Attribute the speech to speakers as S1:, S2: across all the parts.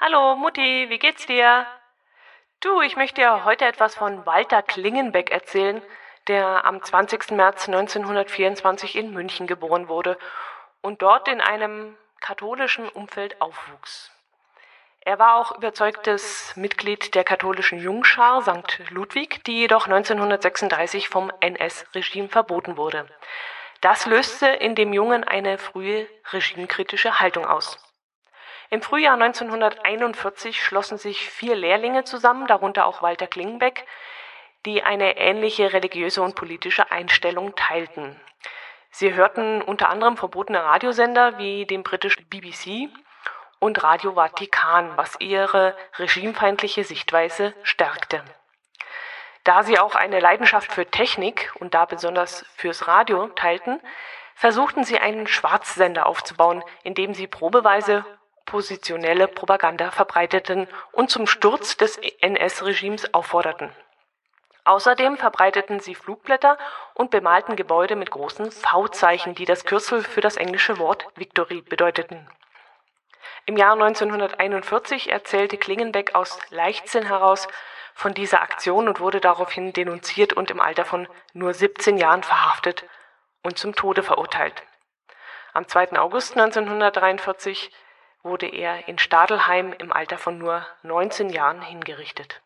S1: Hallo Mutti, wie geht's dir? Du, ich möchte dir heute etwas von Walter Klingenbeck erzählen, der am 20. März 1924 in München geboren wurde und dort in einem katholischen Umfeld aufwuchs. Er war auch überzeugtes Mitglied der katholischen Jungschar St. Ludwig, die jedoch 1936 vom NS-Regime verboten wurde. Das löste in dem Jungen eine frühe regimekritische Haltung aus. Im Frühjahr 1941 schlossen sich vier Lehrlinge zusammen, darunter auch Walter Klingenbeck, die eine ähnliche religiöse und politische Einstellung teilten. Sie hörten unter anderem verbotene Radiosender wie den britischen BBC und Radio Vatikan, was ihre regimefeindliche Sichtweise stärkte. Da sie auch eine Leidenschaft für Technik und da besonders fürs Radio teilten, versuchten sie einen Schwarzsender aufzubauen, in dem sie probeweise positionelle Propaganda verbreiteten und zum Sturz des NS-Regimes aufforderten. Außerdem verbreiteten sie Flugblätter und bemalten Gebäude mit großen V-Zeichen, die das Kürzel für das englische Wort Victory bedeuteten. Im Jahr 1941 erzählte Klingenbeck aus Leichtsinn heraus von dieser Aktion und wurde daraufhin denunziert und im Alter von nur 17 Jahren verhaftet und zum Tode verurteilt. Am 2. August 1943 wurde er in Stadelheim im Alter von nur 19 Jahren hingerichtet.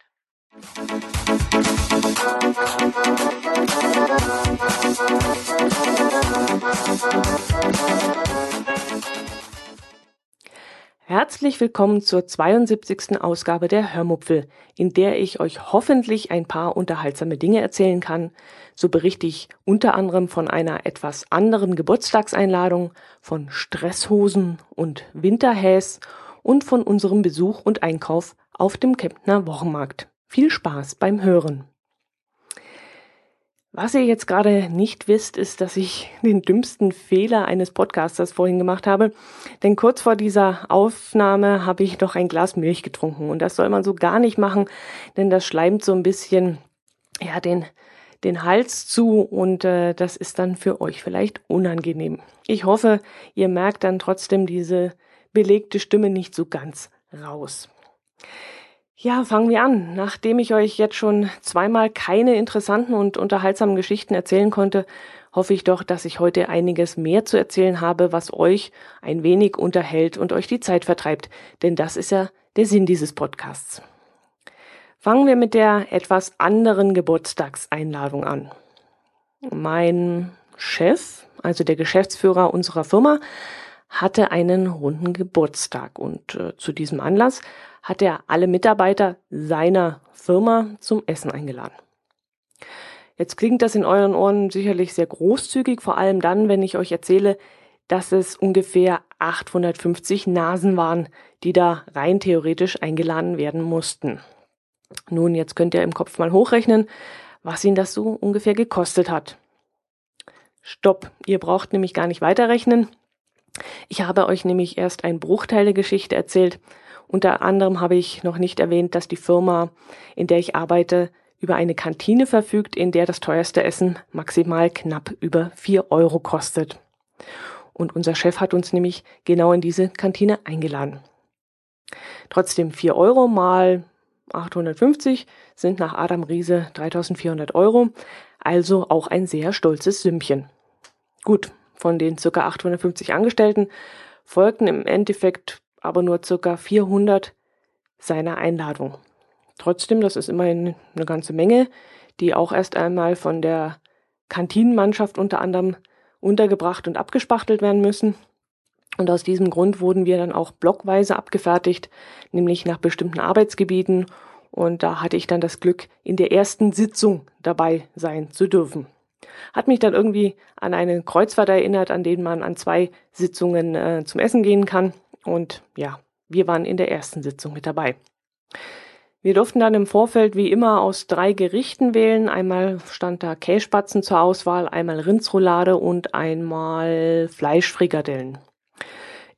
S1: Herzlich willkommen zur 72. Ausgabe der Hörmupfel, in der ich euch hoffentlich ein paar unterhaltsame Dinge erzählen kann. So berichte ich unter anderem von einer etwas anderen Geburtstagseinladung, von Stresshosen und Winterhäs und von unserem Besuch und Einkauf auf dem Kemptner Wochenmarkt. Viel Spaß beim Hören. Was ihr jetzt gerade nicht wisst, ist, dass ich den dümmsten Fehler eines Podcasters vorhin gemacht habe. Denn kurz vor dieser Aufnahme habe ich noch ein Glas Milch getrunken. Und das soll man so gar nicht machen, denn das schleimt so ein bisschen, ja, den, den Hals zu und äh, das ist dann für euch vielleicht unangenehm. Ich hoffe, ihr merkt dann trotzdem diese belegte Stimme nicht so ganz raus. Ja, fangen wir an. Nachdem ich euch jetzt schon zweimal keine interessanten und unterhaltsamen Geschichten erzählen konnte, hoffe ich doch, dass ich heute einiges mehr zu erzählen habe, was euch ein wenig unterhält und euch die Zeit vertreibt. Denn das ist ja der Sinn dieses Podcasts. Fangen wir mit der etwas anderen Geburtstagseinladung an. Mein Chef, also der Geschäftsführer unserer Firma, hatte einen runden Geburtstag und äh, zu diesem Anlass hat er alle Mitarbeiter seiner Firma zum Essen eingeladen. Jetzt klingt das in euren Ohren sicherlich sehr großzügig, vor allem dann, wenn ich euch erzähle, dass es ungefähr 850 Nasen waren, die da rein theoretisch eingeladen werden mussten. Nun, jetzt könnt ihr im Kopf mal hochrechnen, was ihn das so ungefähr gekostet hat. Stopp, ihr braucht nämlich gar nicht weiterrechnen. Ich habe euch nämlich erst ein Bruchteil der Geschichte erzählt unter anderem habe ich noch nicht erwähnt, dass die Firma, in der ich arbeite, über eine Kantine verfügt, in der das teuerste Essen maximal knapp über vier Euro kostet. Und unser Chef hat uns nämlich genau in diese Kantine eingeladen. Trotzdem vier Euro mal 850 sind nach Adam Riese 3400 Euro, also auch ein sehr stolzes Sümmchen. Gut, von den circa 850 Angestellten folgten im Endeffekt aber nur circa 400 seiner Einladung. Trotzdem, das ist immerhin eine ganze Menge, die auch erst einmal von der Kantinenmannschaft unter anderem untergebracht und abgespachtelt werden müssen. Und aus diesem Grund wurden wir dann auch blockweise abgefertigt, nämlich nach bestimmten Arbeitsgebieten. Und da hatte ich dann das Glück, in der ersten Sitzung dabei sein zu dürfen. Hat mich dann irgendwie an eine Kreuzfahrt erinnert, an denen man an zwei Sitzungen äh, zum Essen gehen kann. Und ja, wir waren in der ersten Sitzung mit dabei. Wir durften dann im Vorfeld wie immer aus drei Gerichten wählen. Einmal stand da Kässpatzen zur Auswahl, einmal Rindsroulade und einmal Fleischfrikadellen.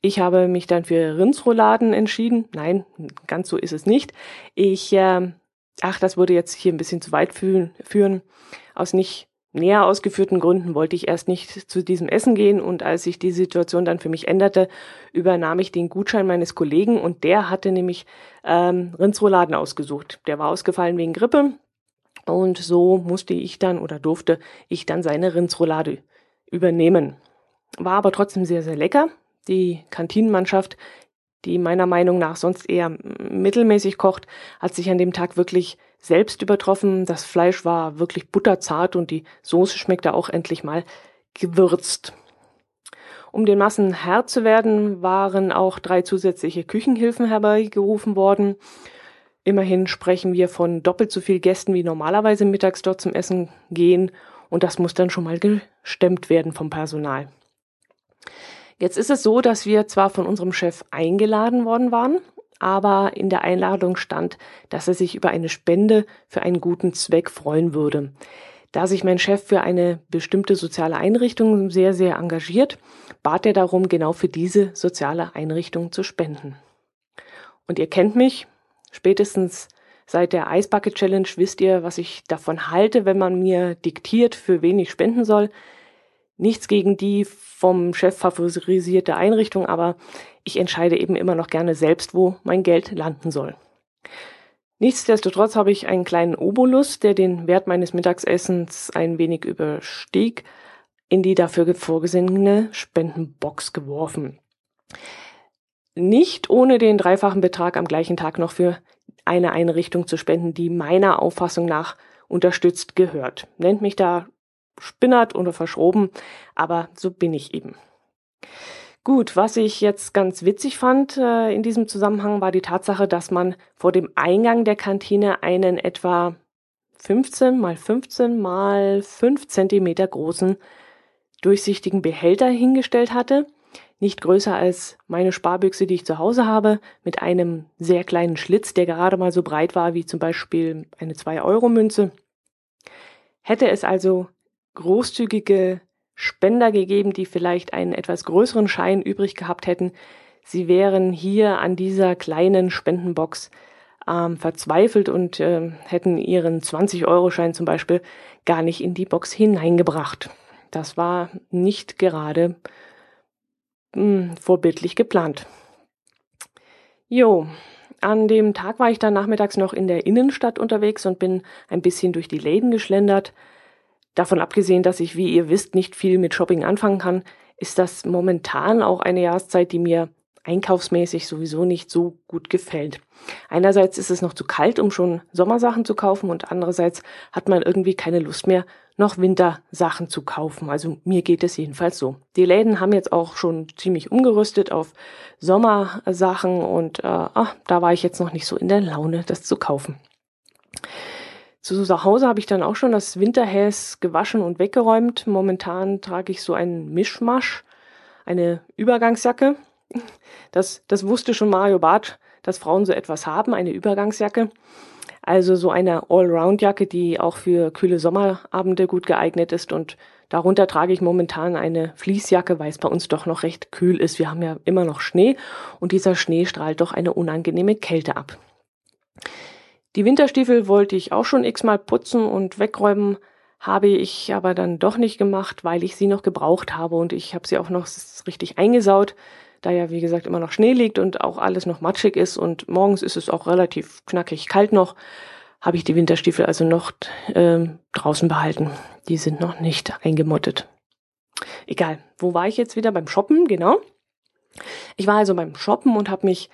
S1: Ich habe mich dann für Rindsrouladen entschieden. Nein, ganz so ist es nicht. Ich, äh, ach, das würde jetzt hier ein bisschen zu weit führen. Aus nicht näher ausgeführten Gründen wollte ich erst nicht zu diesem Essen gehen und als sich die Situation dann für mich änderte, übernahm ich den Gutschein meines Kollegen und der hatte nämlich ähm, Rindsrouladen ausgesucht. Der war ausgefallen wegen Grippe und so musste ich dann oder durfte ich dann seine Rindsroulade übernehmen. War aber trotzdem sehr, sehr lecker. Die Kantinenmannschaft, die meiner Meinung nach sonst eher mittelmäßig kocht, hat sich an dem Tag wirklich selbst übertroffen. Das Fleisch war wirklich butterzart und die Soße schmeckte auch endlich mal gewürzt. Um den Massen Herr zu werden, waren auch drei zusätzliche Küchenhilfen herbeigerufen worden. Immerhin sprechen wir von doppelt so viel Gästen, wie normalerweise mittags dort zum Essen gehen. Und das muss dann schon mal gestemmt werden vom Personal. Jetzt ist es so, dass wir zwar von unserem Chef eingeladen worden waren, aber in der Einladung stand, dass er sich über eine Spende für einen guten Zweck freuen würde. Da sich mein Chef für eine bestimmte soziale Einrichtung sehr, sehr engagiert, bat er darum, genau für diese soziale Einrichtung zu spenden. Und ihr kennt mich, spätestens seit der Eisbucket Challenge wisst ihr, was ich davon halte, wenn man mir diktiert, für wen ich spenden soll. Nichts gegen die vom Chef favorisierte Einrichtung, aber ich entscheide eben immer noch gerne selbst, wo mein Geld landen soll. Nichtsdestotrotz habe ich einen kleinen Obolus, der den Wert meines Mittagsessens ein wenig überstieg, in die dafür vorgesehene Spendenbox geworfen. Nicht ohne den dreifachen Betrag am gleichen Tag noch für eine Einrichtung zu spenden, die meiner Auffassung nach unterstützt gehört. Nennt mich da spinnert oder verschroben, aber so bin ich eben. Gut, was ich jetzt ganz witzig fand äh, in diesem Zusammenhang war die Tatsache, dass man vor dem Eingang der Kantine einen etwa 15 mal 15 mal 5 Zentimeter großen durchsichtigen Behälter hingestellt hatte, nicht größer als meine Sparbüchse, die ich zu Hause habe, mit einem sehr kleinen Schlitz, der gerade mal so breit war wie zum Beispiel eine 2-Euro-Münze. Hätte es also großzügige Spender gegeben, die vielleicht einen etwas größeren Schein übrig gehabt hätten. Sie wären hier an dieser kleinen Spendenbox ähm, verzweifelt und äh, hätten ihren 20-Euro-Schein zum Beispiel gar nicht in die Box hineingebracht. Das war nicht gerade mh, hm, vorbildlich geplant. Jo, an dem Tag war ich dann nachmittags noch in der Innenstadt unterwegs und bin ein bisschen durch die Läden geschlendert, Davon abgesehen, dass ich, wie ihr wisst, nicht viel mit Shopping anfangen kann, ist das momentan auch eine Jahreszeit, die mir einkaufsmäßig sowieso nicht so gut gefällt. Einerseits ist es noch zu kalt, um schon Sommersachen zu kaufen und andererseits hat man irgendwie keine Lust mehr, noch Wintersachen zu kaufen. Also mir geht es jedenfalls so. Die Läden haben jetzt auch schon ziemlich umgerüstet auf Sommersachen und äh, ach, da war ich jetzt noch nicht so in der Laune, das zu kaufen. Zu Hause habe ich dann auch schon das Winterhäs gewaschen und weggeräumt. Momentan trage ich so einen Mischmasch, eine Übergangsjacke. Das, das wusste schon Mario Barth, dass Frauen so etwas haben, eine Übergangsjacke. Also so eine Allround-Jacke, die auch für kühle Sommerabende gut geeignet ist. Und darunter trage ich momentan eine Fließjacke, weil es bei uns doch noch recht kühl ist. Wir haben ja immer noch Schnee und dieser Schnee strahlt doch eine unangenehme Kälte ab. Die Winterstiefel wollte ich auch schon x-mal putzen und wegräumen, habe ich aber dann doch nicht gemacht, weil ich sie noch gebraucht habe und ich habe sie auch noch richtig eingesaut, da ja wie gesagt immer noch Schnee liegt und auch alles noch matschig ist und morgens ist es auch relativ knackig kalt noch, habe ich die Winterstiefel also noch äh, draußen behalten. Die sind noch nicht eingemottet. Egal, wo war ich jetzt wieder beim Shoppen? Genau. Ich war also beim Shoppen und habe mich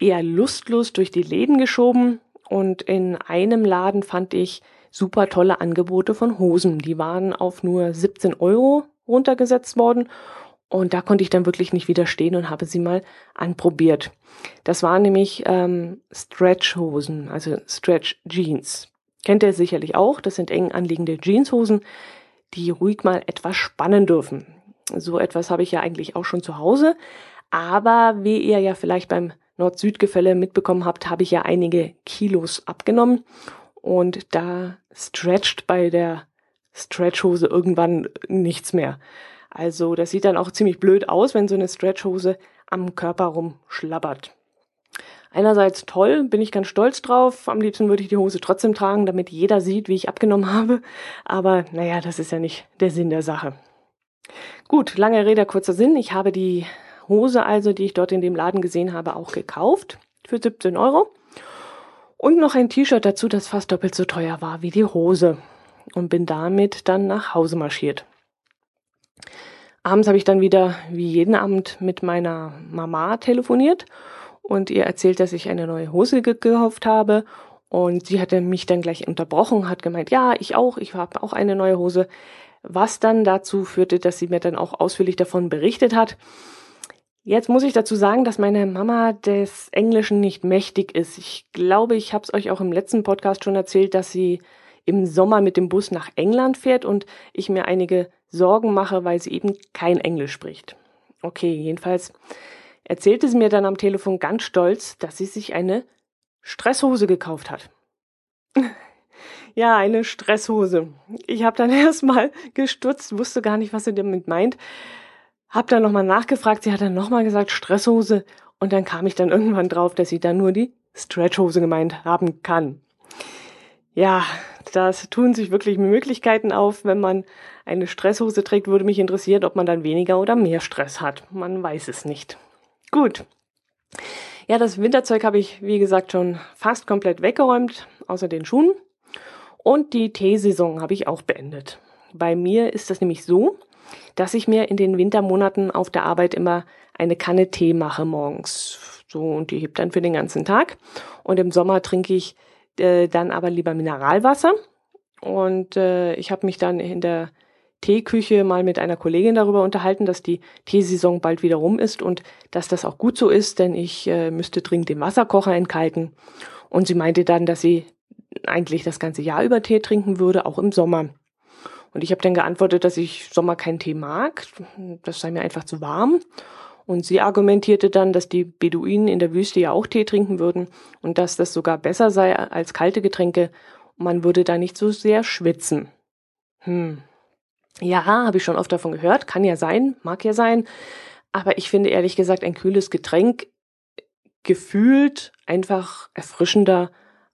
S1: eher lustlos durch die Läden geschoben, und in einem Laden fand ich super tolle Angebote von Hosen. Die waren auf nur 17 Euro runtergesetzt worden. Und da konnte ich dann wirklich nicht widerstehen und habe sie mal anprobiert. Das waren nämlich ähm, Stretch-Hosen, also Stretch-Jeans. Kennt ihr sicherlich auch. Das sind eng anliegende Jeanshosen, die ruhig mal etwas spannen dürfen. So etwas habe ich ja eigentlich auch schon zu Hause. Aber wie ihr ja vielleicht beim Nord-Süd-Gefälle mitbekommen habt, habe ich ja einige Kilos abgenommen und da stretcht bei der Stretchhose irgendwann nichts mehr. Also das sieht dann auch ziemlich blöd aus, wenn so eine Stretchhose am Körper rumschlabbert. Einerseits toll, bin ich ganz stolz drauf. Am liebsten würde ich die Hose trotzdem tragen, damit jeder sieht, wie ich abgenommen habe. Aber naja, das ist ja nicht der Sinn der Sache. Gut, lange Rede, kurzer Sinn. Ich habe die Hose also, die ich dort in dem Laden gesehen habe, auch gekauft für 17 Euro. Und noch ein T-Shirt dazu, das fast doppelt so teuer war wie die Hose. Und bin damit dann nach Hause marschiert. Abends habe ich dann wieder, wie jeden Abend, mit meiner Mama telefoniert und ihr erzählt, dass ich eine neue Hose gekauft habe. Und sie hatte mich dann gleich unterbrochen, hat gemeint, ja, ich auch, ich habe auch eine neue Hose. Was dann dazu führte, dass sie mir dann auch ausführlich davon berichtet hat. Jetzt muss ich dazu sagen, dass meine Mama des Englischen nicht mächtig ist. Ich glaube, ich habe es euch auch im letzten Podcast schon erzählt, dass sie im Sommer mit dem Bus nach England fährt und ich mir einige Sorgen mache, weil sie eben kein Englisch spricht. Okay, jedenfalls erzählte sie mir dann am Telefon ganz stolz, dass sie sich eine Stresshose gekauft hat. ja, eine Stresshose. Ich habe dann erstmal gestutzt, wusste gar nicht, was sie damit meint. Hab dann nochmal nachgefragt, sie hat dann nochmal gesagt Stresshose und dann kam ich dann irgendwann drauf, dass sie dann nur die Stretchhose gemeint haben kann. Ja, das tun sich wirklich Möglichkeiten auf, wenn man eine Stresshose trägt, würde mich interessieren, ob man dann weniger oder mehr Stress hat. Man weiß es nicht. Gut. Ja, das Winterzeug habe ich, wie gesagt, schon fast komplett weggeräumt, außer den Schuhen. Und die Teesaison habe ich auch beendet. Bei mir ist das nämlich so, dass ich mir in den Wintermonaten auf der Arbeit immer eine Kanne Tee mache morgens. So, und die hebt dann für den ganzen Tag. Und im Sommer trinke ich äh, dann aber lieber Mineralwasser. Und äh, ich habe mich dann in der Teeküche mal mit einer Kollegin darüber unterhalten, dass die Teesaison bald wieder rum ist und dass das auch gut so ist, denn ich äh, müsste dringend den Wasserkocher entkalken. Und sie meinte dann, dass sie eigentlich das ganze Jahr über Tee trinken würde, auch im Sommer. Und ich habe dann geantwortet, dass ich Sommer keinen Tee mag, das sei mir einfach zu warm. Und sie argumentierte dann, dass die Beduinen in der Wüste ja auch Tee trinken würden und dass das sogar besser sei als kalte Getränke. Man würde da nicht so sehr schwitzen. Hm. Ja, habe ich schon oft davon gehört. Kann ja sein, mag ja sein. Aber ich finde ehrlich gesagt ein kühles Getränk gefühlt einfach erfrischender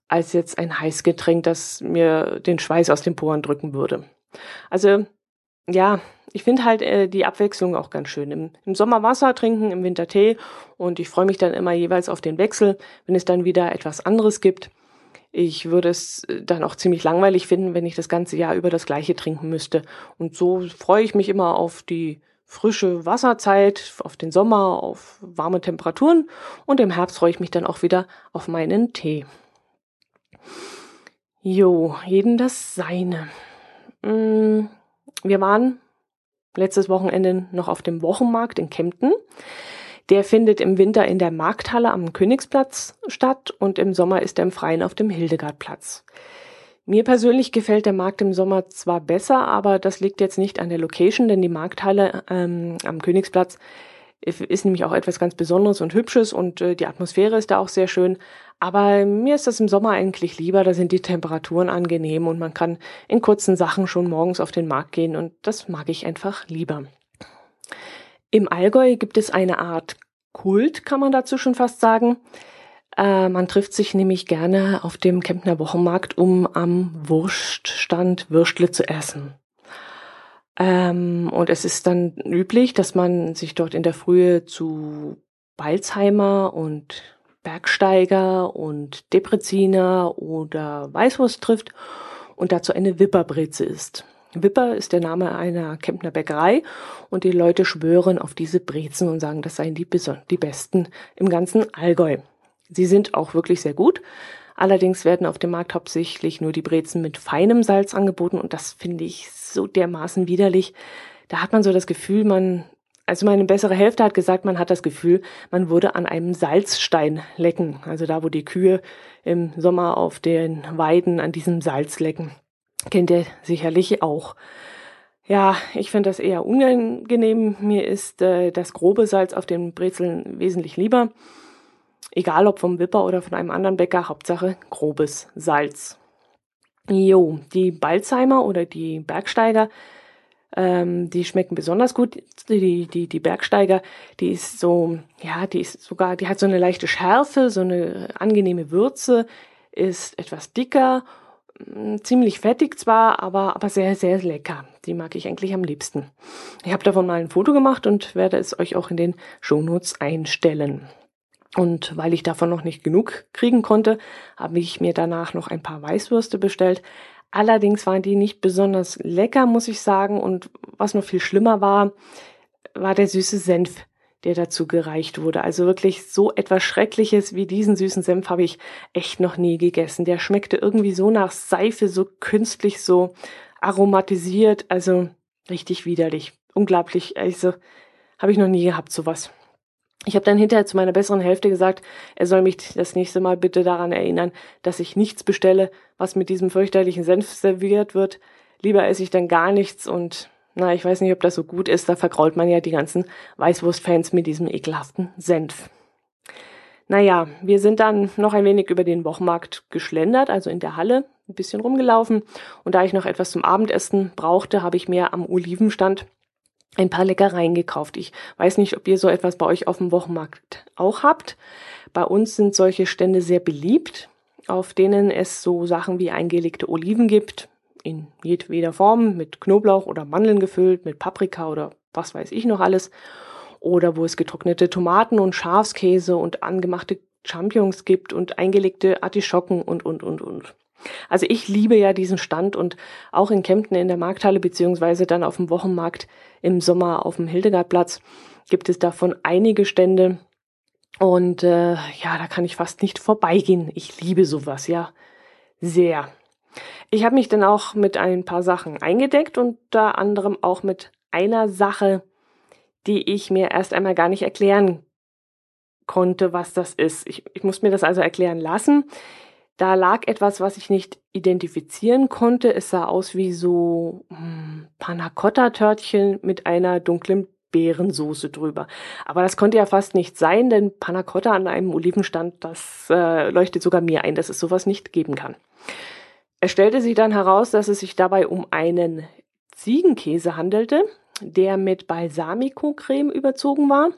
S1: als jetzt ein Heißgetränk, das mir den Schweiß aus den Poren drücken würde. Also ja, ich finde halt äh, die Abwechslung auch ganz schön. Im, Im Sommer Wasser trinken, im Winter Tee und ich freue mich dann immer jeweils auf den Wechsel, wenn es dann wieder etwas anderes gibt. Ich würde es äh, dann auch ziemlich langweilig finden, wenn ich das ganze Jahr über das gleiche trinken müsste. Und so freue ich mich immer auf die frische Wasserzeit, auf den Sommer, auf warme Temperaturen und im Herbst freue ich mich dann auch wieder auf meinen Tee. Jo, jeden das seine. Mm, wir waren letztes Wochenende noch auf dem Wochenmarkt in Kempten. Der findet im Winter in der Markthalle am Königsplatz statt und im Sommer ist er im Freien auf dem Hildegardplatz. Mir persönlich gefällt der Markt im Sommer zwar besser, aber das liegt jetzt nicht an der Location, denn die Markthalle ähm, am Königsplatz ist nämlich auch etwas ganz Besonderes und Hübsches und äh, die Atmosphäre ist da auch sehr schön. Aber mir ist das im Sommer eigentlich lieber, da sind die Temperaturen angenehm und man kann in kurzen Sachen schon morgens auf den Markt gehen und das mag ich einfach lieber. Im Allgäu gibt es eine Art Kult, kann man dazu schon fast sagen. Äh, man trifft sich nämlich gerne auf dem Kempner Wochenmarkt, um am Wurststand Würstle zu essen. Ähm, und es ist dann üblich, dass man sich dort in der Frühe zu Balzheimer und Bergsteiger und Depreziner oder Weißwurst trifft und dazu eine Wipperbreze isst. Wipper ist der Name einer Kempner Bäckerei und die Leute schwören auf diese Brezen und sagen, das seien die, die besten im ganzen Allgäu. Sie sind auch wirklich sehr gut. Allerdings werden auf dem Markt hauptsächlich nur die Brezen mit feinem Salz angeboten und das finde ich so dermaßen widerlich. Da hat man so das Gefühl, man, also meine bessere Hälfte hat gesagt, man hat das Gefühl, man würde an einem Salzstein lecken. Also da, wo die Kühe im Sommer auf den Weiden an diesem Salz lecken. Kennt ihr sicherlich auch. Ja, ich finde das eher unangenehm. Mir ist äh, das grobe Salz auf den Brezeln wesentlich lieber. Egal ob vom Wipper oder von einem anderen Bäcker, Hauptsache grobes Salz. Jo, die Balzheimer oder die Bergsteiger Ähm, die schmecken besonders gut. Die, die, die Bergsteiger, die ist so, ja, die ist sogar, die hat so eine leichte Schärfe, so eine angenehme Würze, ist etwas dicker, mm, ziemlich fettig zwar, aber, aber sehr, sehr lecker. Die mag ich eigentlich am liebsten. Ich habe davon mal ein Foto gemacht und werde es euch auch in den Shownotes einstellen. Und weil ich davon noch nicht genug kriegen konnte, habe ich mir danach noch ein paar Weißwürste bestellt. Allerdings waren die nicht besonders lecker, muss ich sagen. Und was noch viel schlimmer war, war der süße Senf, der dazu gereicht wurde. Also wirklich so etwas Schreckliches wie diesen süßen Senf habe ich echt noch nie gegessen. Der schmeckte irgendwie so nach Seife, so künstlich, so aromatisiert. Also richtig widerlich. Unglaublich. Also habe ich noch nie gehabt, sowas. Ich habe dann hinterher zu meiner besseren Hälfte gesagt, er soll mich das nächste Mal bitte daran erinnern, dass ich nichts bestelle, was mit diesem fürchterlichen Senf serviert wird. Lieber esse ich dann gar nichts und na, ich weiß nicht, ob das so gut ist. Da vergrault man ja die ganzen Weißwurstfans mit diesem ekelhaften Senf. Naja, wir sind dann noch ein wenig über den Wochenmarkt geschlendert, also in der Halle, ein bisschen rumgelaufen. Und da ich noch etwas zum Abendessen brauchte, habe ich mir am Olivenstand ein paar Leckereien gekauft. Ich weiß nicht, ob ihr so etwas bei euch auf dem Wochenmarkt auch habt. Bei uns sind solche Stände sehr beliebt, auf denen es so Sachen wie eingelegte Oliven gibt, in jedweder Form, mit Knoblauch oder Mandeln gefüllt, mit Paprika oder was weiß ich noch alles. Oder wo es getrocknete Tomaten und Schafskäse und angemachte Champignons gibt und eingelegte Artischocken und, und, und, und. Also ich liebe ja diesen Stand und auch in Kempten in der Markthalle beziehungsweise dann auf dem Wochenmarkt im Sommer auf dem Hildegardplatz gibt es davon einige Stände und äh, ja, da kann ich fast nicht vorbeigehen. Ich liebe sowas, ja, sehr. Ich habe mich dann auch mit ein paar Sachen eingedeckt, unter anderem auch mit einer Sache, die ich mir erst einmal gar nicht erklären konnte, was das ist. Ich, ich muss mir das also erklären lassen. Da lag etwas, was ich nicht identifizieren konnte. Es sah aus wie so hm, Panacotta-Törtchen mit einer dunklen Beerensoße drüber. Aber das konnte ja fast nicht sein, denn Panacotta an einem Olivenstand, das äh, leuchtet sogar mir ein, dass es sowas nicht geben kann. Es stellte sich dann heraus, dass es sich dabei um einen Ziegenkäse handelte, der mit Balsamico-Creme überzogen war,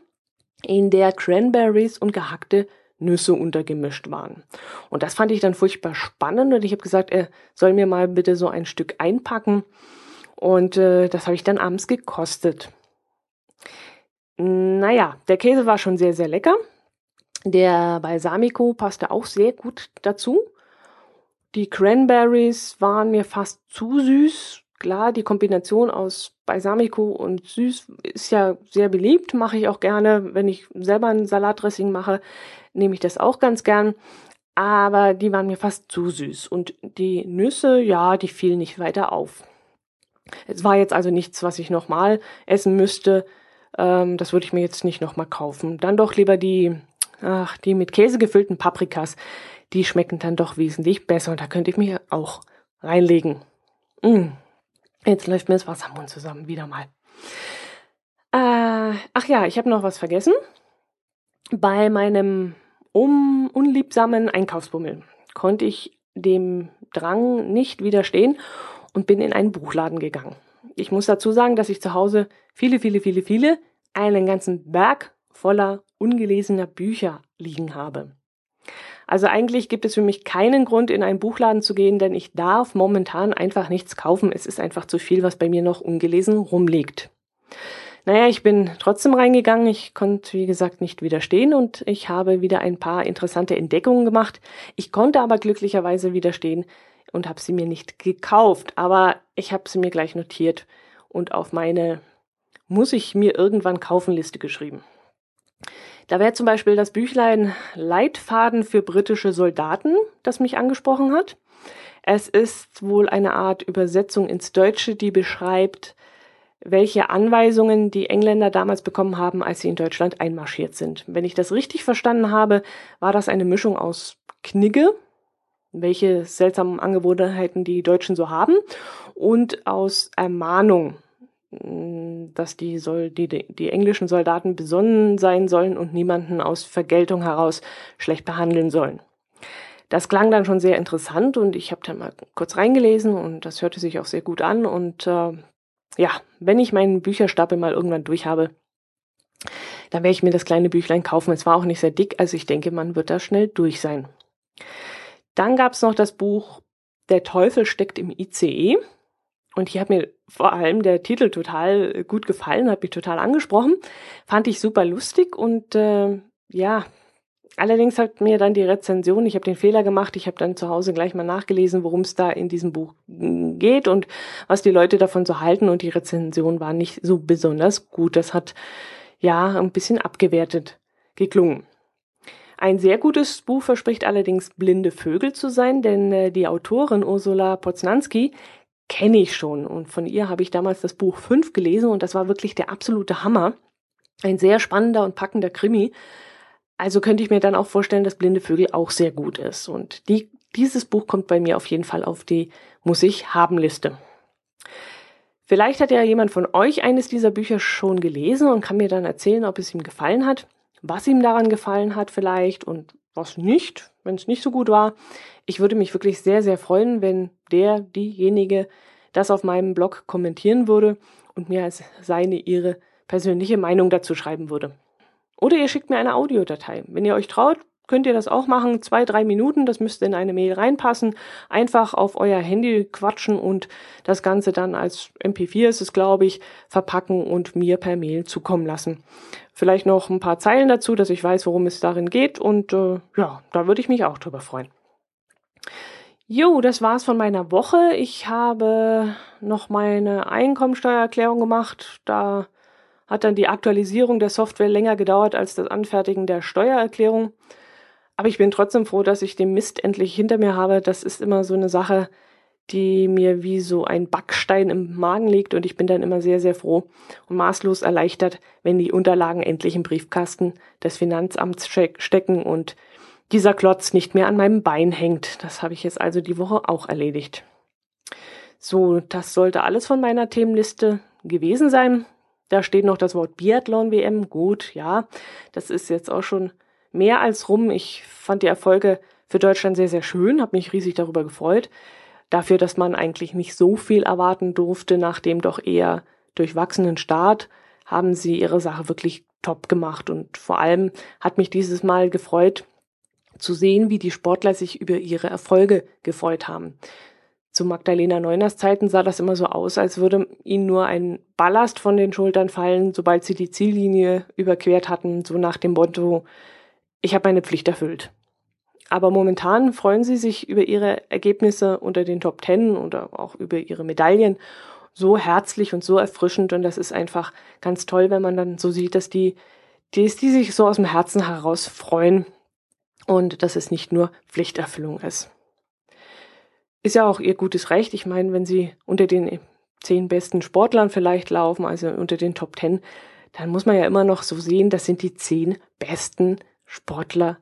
S1: in der Cranberries und gehackte Nüsse untergemischt waren. Und das fand ich dann furchtbar spannend und ich habe gesagt, er soll mir mal bitte so ein Stück einpacken. Und äh, das habe ich dann abends gekostet. Naja, der Käse war schon sehr, sehr lecker. Der Balsamico passte auch sehr gut dazu. Die Cranberries waren mir fast zu süß. Klar, die Kombination aus Balsamico und süß ist ja sehr beliebt, mache ich auch gerne, wenn ich selber ein Salatdressing mache nehme ich das auch ganz gern. Aber die waren mir fast zu süß. Und die Nüsse, ja, die fielen nicht weiter auf. Es war jetzt also nichts, was ich nochmal essen müsste. Ähm, das würde ich mir jetzt nicht nochmal kaufen. Dann doch lieber die, ach, die mit Käse gefüllten Paprikas. Die schmecken dann doch wesentlich besser. Und da könnte ich mir auch reinlegen. Mm. Jetzt läuft mir das Wasser im Mund zusammen. Wieder mal. Äh, ach ja, ich habe noch was vergessen. Bei meinem um unliebsamen Einkaufsbummel konnte ich dem Drang nicht widerstehen und bin in einen Buchladen gegangen. Ich muss dazu sagen, dass ich zu Hause viele, viele, viele, viele, einen ganzen Berg voller ungelesener Bücher liegen habe. Also eigentlich gibt es für mich keinen Grund, in einen Buchladen zu gehen, denn ich darf momentan einfach nichts kaufen. Es ist einfach zu viel, was bei mir noch ungelesen rumliegt. Naja, ich bin trotzdem reingegangen. Ich konnte, wie gesagt, nicht widerstehen und ich habe wieder ein paar interessante Entdeckungen gemacht. Ich konnte aber glücklicherweise widerstehen und habe sie mir nicht gekauft. Aber ich habe sie mir gleich notiert und auf meine muss ich mir irgendwann kaufen Liste geschrieben. Da wäre zum Beispiel das Büchlein Leitfaden für britische Soldaten, das mich angesprochen hat. Es ist wohl eine Art Übersetzung ins Deutsche, die beschreibt, welche Anweisungen die Engländer damals bekommen haben, als sie in Deutschland einmarschiert sind. Wenn ich das richtig verstanden habe, war das eine Mischung aus Knigge, welche seltsamen Angewohnheiten die Deutschen so haben, und aus Ermahnung, dass die, soll, die, die englischen Soldaten besonnen sein sollen und niemanden aus Vergeltung heraus schlecht behandeln sollen. Das klang dann schon sehr interessant und ich habe dann mal kurz reingelesen und das hörte sich auch sehr gut an und äh, ja, wenn ich meinen Bücherstapel mal irgendwann durch habe, dann werde ich mir das kleine Büchlein kaufen. Es war auch nicht sehr dick, also ich denke, man wird da schnell durch sein. Dann gab es noch das Buch Der Teufel steckt im ICE. Und hier hat mir vor allem der Titel total gut gefallen, hat mich total angesprochen. Fand ich super lustig und äh, ja, allerdings hat mir dann die Rezension, ich habe den Fehler gemacht, ich habe dann zu Hause gleich mal nachgelesen, worum es da in diesem Buch geht und was die Leute davon so halten und die Rezension war nicht so besonders gut. Das hat ja ein bisschen abgewertet geklungen. Ein sehr gutes Buch verspricht allerdings Blinde Vögel zu sein, denn äh, die Autorin Ursula Poznanski kenne ich schon und von ihr habe ich damals das Buch 5 gelesen und das war wirklich der absolute Hammer. Ein sehr spannender und packender Krimi. Also könnte ich mir dann auch vorstellen, dass Blinde Vögel auch sehr gut ist. Und die, dieses Buch kommt bei mir auf jeden Fall auf die Muss ich haben Liste. Vielleicht hat ja jemand von euch eines dieser Bücher schon gelesen und kann mir dann erzählen, ob es ihm gefallen hat, was ihm daran gefallen hat vielleicht und was nicht, wenn es nicht so gut war. Ich würde mich wirklich sehr, sehr freuen, wenn der, diejenige das auf meinem Blog kommentieren würde und mir als seine, ihre persönliche Meinung dazu schreiben würde. Oder ihr schickt mir eine Audiodatei. Wenn ihr euch traut, könnt ihr das auch machen. Zwei, drei Minuten, das müsste in eine Mail reinpassen. Einfach auf euer Handy quatschen und das Ganze dann als MP4 ist es, glaube ich, verpacken und mir per Mail zukommen lassen. Vielleicht noch ein paar Zeilen dazu, dass ich weiß, worum es darin geht. Und äh, ja, da würde ich mich auch drüber freuen. Jo, das war's von meiner Woche. Ich habe noch meine Einkommensteuererklärung gemacht. Da hat dann die Aktualisierung der Software länger gedauert als das Anfertigen der Steuererklärung. Aber ich bin trotzdem froh, dass ich den Mist endlich hinter mir habe. Das ist immer so eine Sache, die mir wie so ein Backstein im Magen liegt und ich bin dann immer sehr, sehr froh und maßlos erleichtert, wenn die Unterlagen endlich im Briefkasten des Finanzamts stecken und dieser Klotz nicht mehr an meinem Bein hängt. Das habe ich jetzt also die Woche auch erledigt. So, das sollte alles von meiner Themenliste gewesen sein. Da steht noch das Wort Biathlon WM. Gut, ja, das ist jetzt auch schon mehr als rum. Ich fand die Erfolge für Deutschland sehr, sehr schön, habe mich riesig darüber gefreut. Dafür, dass man eigentlich nicht so viel erwarten durfte nach dem doch eher durchwachsenen Start, haben sie ihre Sache wirklich top gemacht. Und vor allem hat mich dieses Mal gefreut, zu sehen, wie die Sportler sich über ihre Erfolge gefreut haben. Zu Magdalena Neuners Zeiten sah das immer so aus, als würde ihnen nur ein Ballast von den Schultern fallen, sobald sie die Ziellinie überquert hatten, so nach dem Motto, ich habe meine Pflicht erfüllt. Aber momentan freuen sie sich über ihre Ergebnisse unter den Top Ten oder auch über ihre Medaillen so herzlich und so erfrischend und das ist einfach ganz toll, wenn man dann so sieht, dass die, die, die sich so aus dem Herzen heraus freuen und dass es nicht nur Pflichterfüllung ist. Ist ja auch ihr gutes Recht. Ich meine, wenn sie unter den zehn besten Sportlern vielleicht laufen, also unter den Top Ten, dann muss man ja immer noch so sehen, das sind die zehn besten Sportler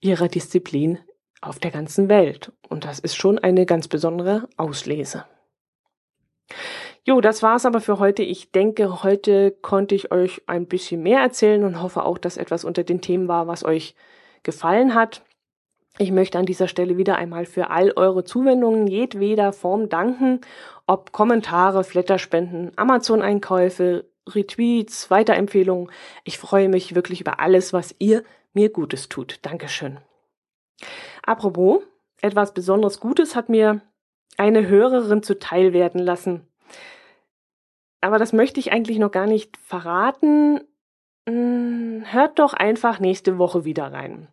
S1: ihrer Disziplin auf der ganzen Welt. Und das ist schon eine ganz besondere Auslese. Jo, das war's aber für heute. Ich denke, heute konnte ich euch ein bisschen mehr erzählen und hoffe auch, dass etwas unter den Themen war, was euch gefallen hat. Ich möchte an dieser Stelle wieder einmal für all eure Zuwendungen jedweder Form danken, ob Kommentare, Flatterspenden, Amazon-Einkäufe, Retweets, Weiterempfehlungen. Ich freue mich wirklich über alles, was ihr mir Gutes tut. Dankeschön. Apropos, etwas besonders Gutes hat mir eine Hörerin zuteil werden lassen. Aber das möchte ich eigentlich noch gar nicht verraten. Hm, hört doch einfach nächste Woche wieder rein.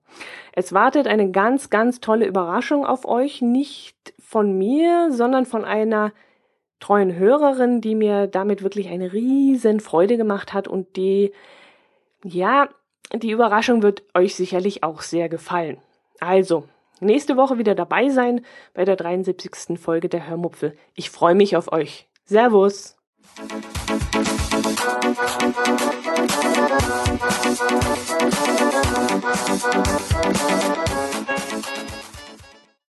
S1: Es wartet eine ganz, ganz tolle Überraschung auf euch. Nicht von mir, sondern von einer treuen Hörerin, die mir damit wirklich eine riesen Freude gemacht hat und die, ja, die Überraschung wird euch sicherlich auch sehr gefallen. Also, nächste Woche wieder dabei sein bei der 73. Folge der Hörmupfel. Ich freue mich auf euch. Servus!